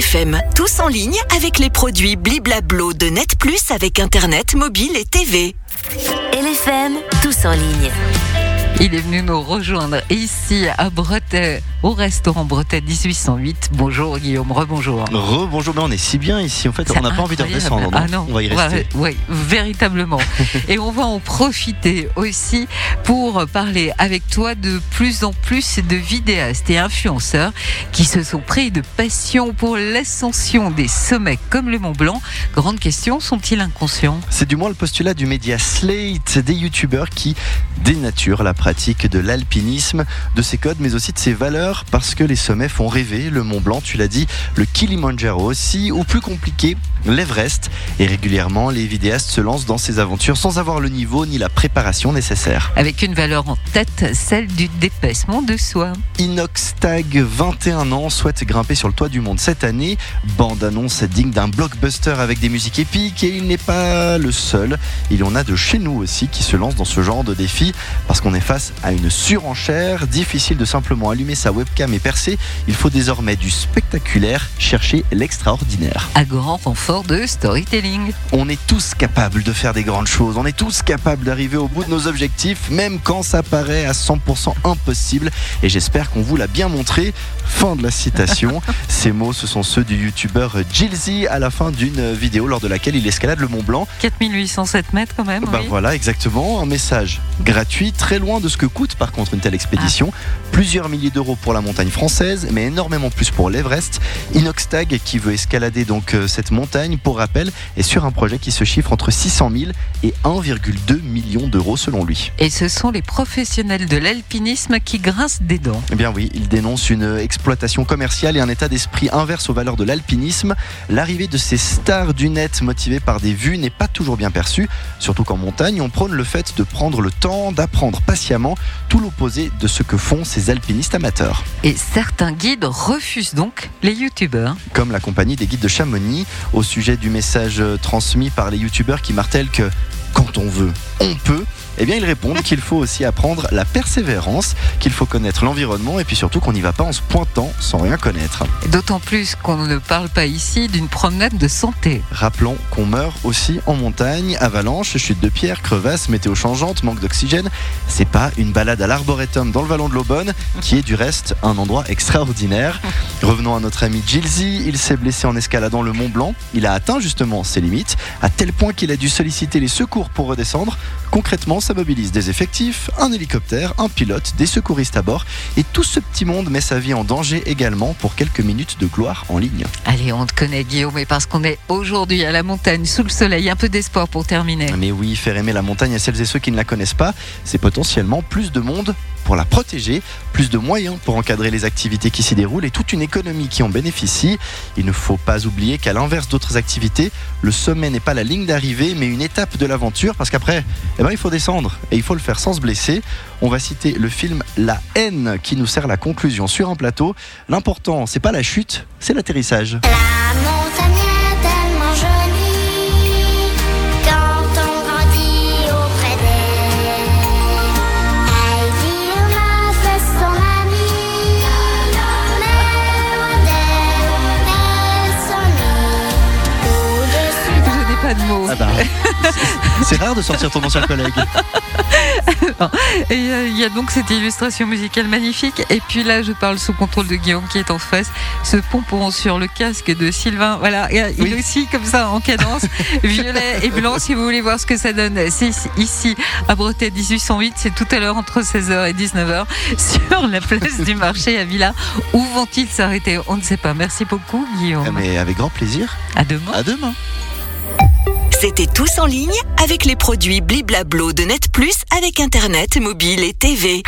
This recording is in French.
LFM, tous en ligne avec les produits Bliblablo de Net Plus avec Internet, mobile et TV. LFM, tous en ligne. Il est venu nous rejoindre ici à Bretet, au restaurant Bretet 1808. Bonjour Guillaume, rebonjour. Rebonjour, mais on est si bien ici. En fait, on n'a pas envie de redescendre. Ah non, on va y rester. Oui, véritablement. Et on va en profiter aussi pour parler avec toi de plus en plus de vidéastes et influenceurs qui se sont pris de passion pour l'ascension des sommets comme le Mont Blanc. Grande question, sont-ils inconscients? C'est du moins le postulat du média Slate, des youtubeurs qui dénaturent la pratique de l'alpinisme, de ses codes, mais aussi de ses valeurs, parce que les sommets font rêver. Le Mont Blanc, tu l'as dit, le Kilimanjaro aussi, ou plus compliqué, l'Everest. Et régulièrement, les vidéastes se lancent dans ces aventures sans avoir le niveau ni la préparation nécessaire. Avec une valeur en tête, celle du dépassement de soi. Inox Tag, 21 ans, souhaite grimper sur le toit du monde cette année. Bande annonce digne d'un blockbuster avec des musiques épiques et il n'est pas le seul. Il y en a de chez nous aussi qui se lancent dans ce genre de défi parce qu'on est face à une surenchère. Difficile de simplement allumer sa webcam et percer. Il faut désormais du spectaculaire, chercher l'extraordinaire. À grand renfort de storytelling. On est tous capables de faire des grandes choses. On est tous capables d'arriver au bout de nos objectifs, même quand ça paraît à 100% impossible. Et j'espère qu'on vous l'a bien montré. Fin de la citation. Ces mots, ce sont ceux du youtubeur Jilzy à la fin d'une vidéo lors de laquelle il escalade le Mont Blanc. 4807 mètres quand même. Oui. voilà, exactement. Un message gratuit, très loin de ce que coûte par contre une telle expédition. Plusieurs milliers d'euros pour la montagne française, mais énormément plus pour l'Everest. Inoxtag qui veut escalader donc euh, cette montagne, pour rappel, est sur un projet qui se chiffre entre 600 000 et 1,2 million d'euros selon lui. Et ce sont les professionnels de l'alpinisme qui grincent des dents. Eh bien oui, il dénonce une exploitation commerciale et un état d'esprit inverse aux valeurs de l'alpinisme. L'arrivée de ces stars du net motivées par des vues n'est pas toujours bien perçue, surtout qu'en montagne, on prône le fait de prendre le temps, d'apprendre patiemment, tout l'opposé de ce que font ces alpinistes amateurs. Et certains guides refusent donc les youtubeurs. Comme la compagnie des guides de Chamonix, au sujet du message euh, transmis par les youtubeurs qui martèlent que quand on veut, on peut. Eh bien, ils répondent qu'il faut aussi apprendre la persévérance, qu'il faut connaître l'environnement et puis surtout qu'on n'y va pas en se pointant sans rien connaître. D'autant plus qu'on ne parle pas ici d'une promenade de santé. Rappelons qu'on meurt aussi en montagne, avalanche, chute de pierre, crevasse, météo changeante, manque d'oxygène. C'est pas une balade à l'arboretum dans le vallon de l'Aubonne, qui est du reste un endroit extraordinaire. Revenons à notre ami Gilsey, il s'est blessé en escaladant le Mont Blanc. Il a atteint justement ses limites, à tel point qu'il a dû solliciter les secours pour redescendre. Concrètement, ça mobilise des effectifs, un hélicoptère, un pilote, des secouristes à bord, et tout ce petit monde met sa vie en danger également pour quelques minutes de gloire en ligne. Allez, on te connaît Guillaume, et parce qu'on est aujourd'hui à la montagne, sous le soleil, un peu d'espoir pour terminer. Mais oui, faire aimer la montagne à celles et ceux qui ne la connaissent pas, c'est potentiellement plus de monde pour la protéger, plus de moyens pour encadrer les activités qui s'y déroulent et toute une économie qui en bénéficie. Il ne faut pas oublier qu'à l'inverse d'autres activités, le sommet n'est pas la ligne d'arrivée mais une étape de l'aventure parce qu'après, eh ben, il faut descendre et il faut le faire sans se blesser. On va citer le film La haine qui nous sert la conclusion sur un plateau. L'important, c'est pas la chute, c'est l'atterrissage. Pas de mots. Ah bah, c'est rare de sortir ton ancien collègue. Et euh, il y a donc cette illustration musicale magnifique. Et puis là, je parle sous contrôle de Guillaume qui est en face. Ce pompon sur le casque de Sylvain. Voilà, il Oui. est aussi comme ça en cadence, violet et blanc. Si vous voulez voir ce que ça donne, c'est ici à Bretet 1808. C'est tout à l'heure entre 16h et 19h sur la place du marché à Villa. Où vont-ils s'arrêter? On ne sait pas. Merci beaucoup, Guillaume. Ah, Mais avec grand plaisir. À demain. À demain. C'était tous en ligne avec les produits Bliblablo de Net Plus avec Internet, mobile et TV.